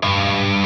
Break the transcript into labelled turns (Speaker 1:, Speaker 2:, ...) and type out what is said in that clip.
Speaker 1: Música